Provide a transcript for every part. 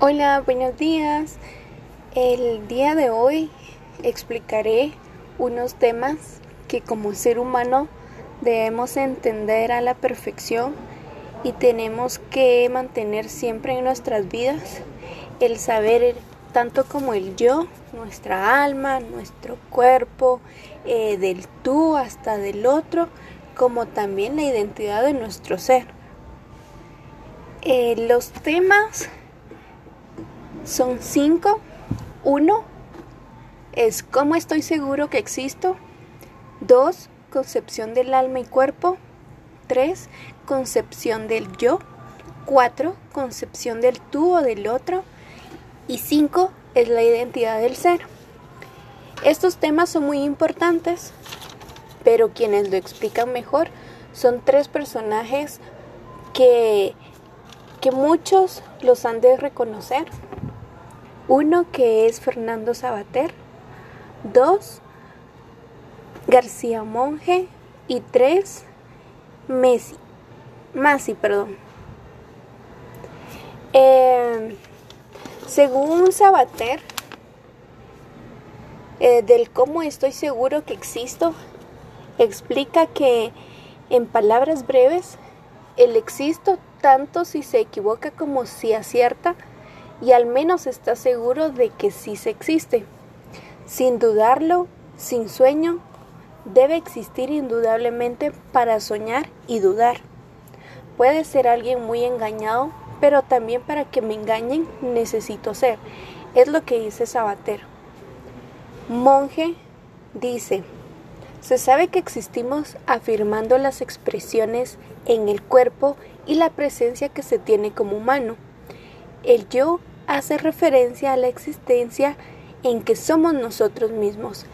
Hola, buenos días. El día de hoy explicaré unos temas que como ser humano debemos entender a la perfección y tenemos que mantener siempre en nuestras vidas el saber tanto como el yo, nuestra alma, nuestro cuerpo, eh, del tú hasta del otro, como también la identidad de nuestro ser. Eh, los temas son cinco. Uno es cómo estoy seguro que existo. Dos, concepción del alma y cuerpo. Tres, concepción del yo. Cuatro, concepción del tú o del otro. Y cinco, es la identidad del ser. Estos temas son muy importantes, pero quienes lo explican mejor son tres personajes que, que muchos los han de reconocer. Uno que es Fernando Sabater, dos García Monge. Y tres Messi, Masi, perdón. Eh, según Sabater, eh, del cómo estoy seguro que existo, explica que en palabras breves, el existo tanto si se equivoca como si acierta, y al menos está seguro de que sí se existe. Sin dudarlo, sin sueño, debe existir indudablemente para soñar y dudar. Puede ser alguien muy engañado, pero también para que me engañen necesito ser. Es lo que dice Sabater. Monje dice, se sabe que existimos afirmando las expresiones en el cuerpo y la presencia que se tiene como humano. El yo hace referencia a la existencia en que somos nosotros mismos.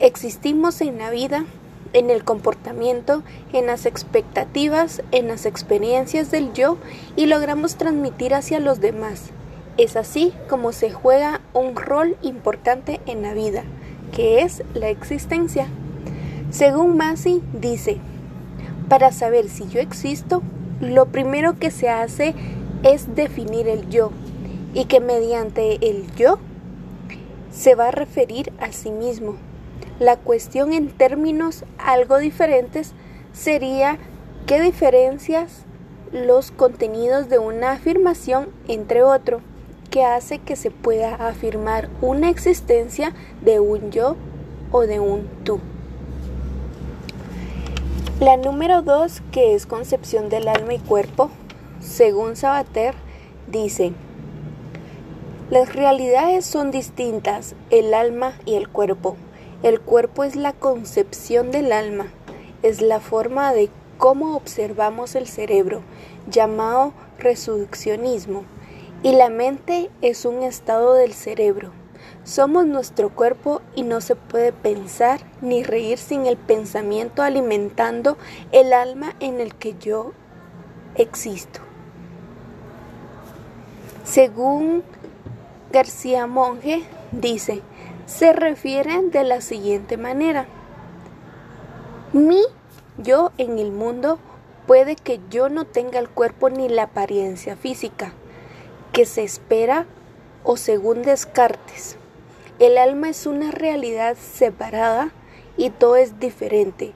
Existimos en la vida, en el comportamiento, en las expectativas, en las experiencias del yo y logramos transmitir hacia los demás. Es así como se juega un rol importante en la vida, que es la existencia. Según Masi dice, para saber si yo existo, lo primero que se hace es definir el yo, y que mediante el yo se va a referir a sí mismo. La cuestión en términos algo diferentes sería qué diferencias los contenidos de una afirmación entre otro, que hace que se pueda afirmar una existencia de un yo o de un tú. La número dos, que es concepción del alma y cuerpo, según Sabater, dice, las realidades son distintas, el alma y el cuerpo. El cuerpo es la concepción del alma, es la forma de cómo observamos el cerebro, llamado reduccionismo, y la mente es un estado del cerebro. Somos nuestro cuerpo y no se puede pensar ni reír sin el pensamiento alimentando el alma en el que yo existo. Según García Monge dice, se refieren de la siguiente manera. Mi yo en el mundo puede que yo no tenga el cuerpo ni la apariencia física que se espera o según Descartes. El alma es una realidad separada y todo es diferente.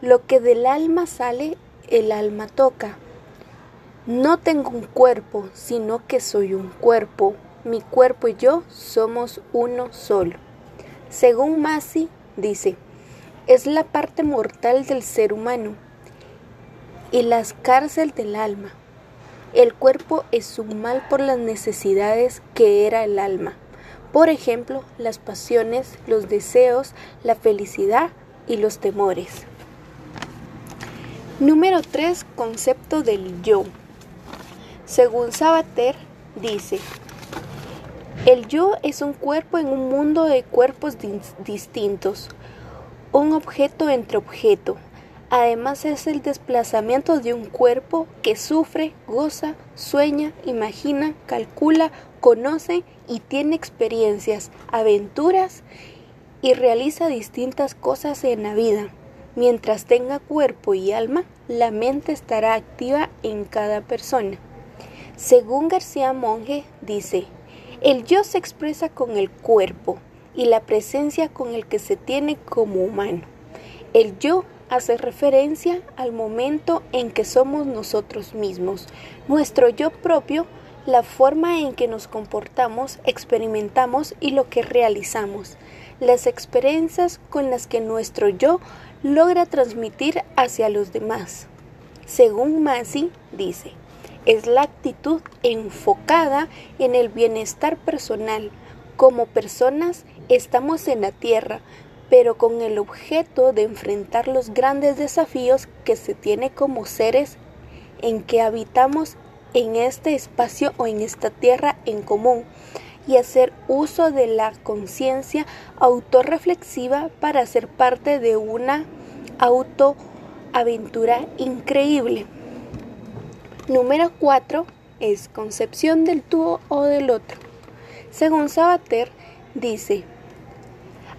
Lo que del alma sale, el alma toca. No tengo un cuerpo, sino que soy un cuerpo, mi cuerpo y yo somos uno solo. Según Masi, dice, es la parte mortal del ser humano y la cárcel del alma. El cuerpo es un mal por las necesidades que era el alma. Por ejemplo, las pasiones, los deseos, la felicidad y los temores. Número 3. Concepto del yo. Según Sabater, dice, el yo es un cuerpo en un mundo de cuerpos distintos, un objeto entre objeto. Además es el desplazamiento de un cuerpo que sufre, goza, sueña, imagina, calcula, conoce y tiene experiencias, aventuras y realiza distintas cosas en la vida. Mientras tenga cuerpo y alma, la mente estará activa en cada persona. Según García Monge, dice, el yo se expresa con el cuerpo y la presencia con el que se tiene como humano. El yo hace referencia al momento en que somos nosotros mismos, nuestro yo propio, la forma en que nos comportamos, experimentamos y lo que realizamos, las experiencias con las que nuestro yo logra transmitir hacia los demás. Según Masi, dice, es la actitud enfocada en el bienestar personal. Como personas estamos en la Tierra, pero con el objeto de enfrentar los grandes desafíos que se tiene como seres en que habitamos en este espacio o en esta tierra en común y hacer uso de la conciencia autorreflexiva para ser parte de una autoaventura increíble. Número 4 es concepción del tú o del otro. Según Sabater, dice,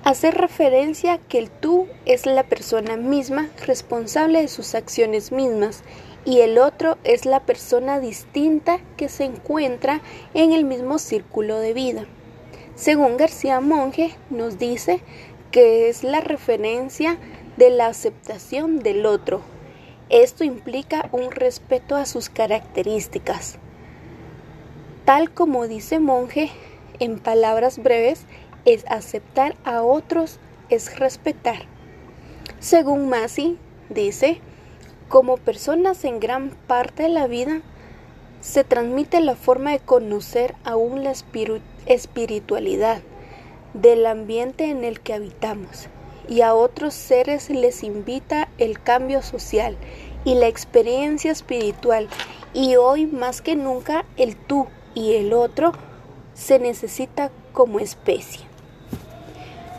hacer referencia que el tú es la persona misma responsable de sus acciones mismas y el otro es la persona distinta que se encuentra en el mismo círculo de vida. Según García Monge nos dice que es la referencia de la aceptación del otro, esto implica un respeto a sus características. Tal como dice Monje, en palabras breves, es aceptar a otros, es respetar. Según Masi, dice, como personas en gran parte de la vida, se transmite la forma de conocer aún la espiritualidad del ambiente en el que habitamos y a otros seres les invita el cambio social y la experiencia espiritual y hoy más que nunca el tú y el otro se necesita como especie.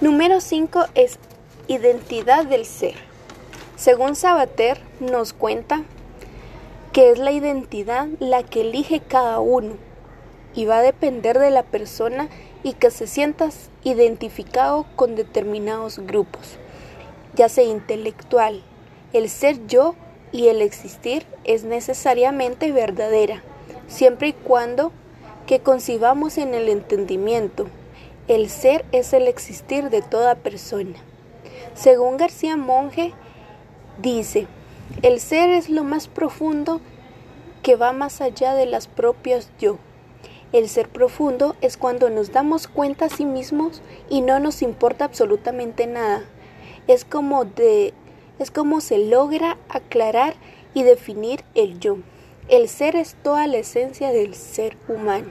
Número 5 es identidad del ser. Según Sabater nos cuenta que es la identidad la que elige cada uno y va a depender de la persona y que se sientas identificado con determinados grupos, ya sea intelectual. El ser yo y el existir es necesariamente verdadera, siempre y cuando que concibamos en el entendimiento. El ser es el existir de toda persona. Según García Monge, dice, el ser es lo más profundo que va más allá de las propias yo. El ser profundo es cuando nos damos cuenta a sí mismos y no nos importa absolutamente nada. Es como de es como se logra aclarar y definir el yo. El ser es toda la esencia del ser humano.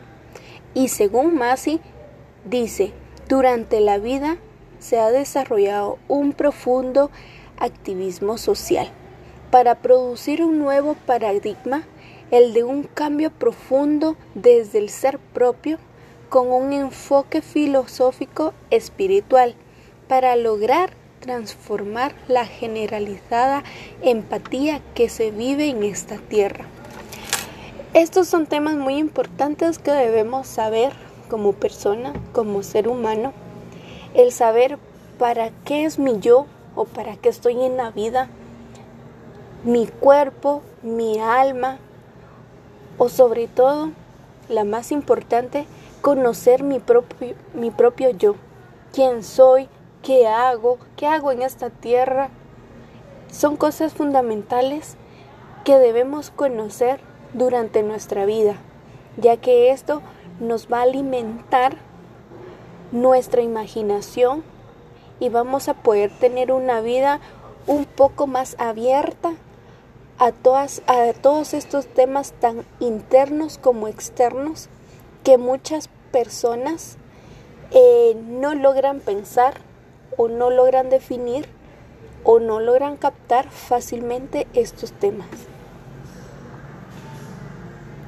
Y según Masi dice, durante la vida se ha desarrollado un profundo activismo social para producir un nuevo paradigma el de un cambio profundo desde el ser propio con un enfoque filosófico espiritual para lograr transformar la generalizada empatía que se vive en esta tierra. Estos son temas muy importantes que debemos saber como persona, como ser humano, el saber para qué es mi yo o para qué estoy en la vida, mi cuerpo, mi alma, o sobre todo, la más importante, conocer mi propio, mi propio yo, quién soy, qué hago, qué hago en esta tierra. Son cosas fundamentales que debemos conocer durante nuestra vida, ya que esto nos va a alimentar nuestra imaginación y vamos a poder tener una vida un poco más abierta a, todas, a todos estos temas tan internos como externos que muchas personas eh, no logran pensar o no logran definir o no logran captar fácilmente estos temas.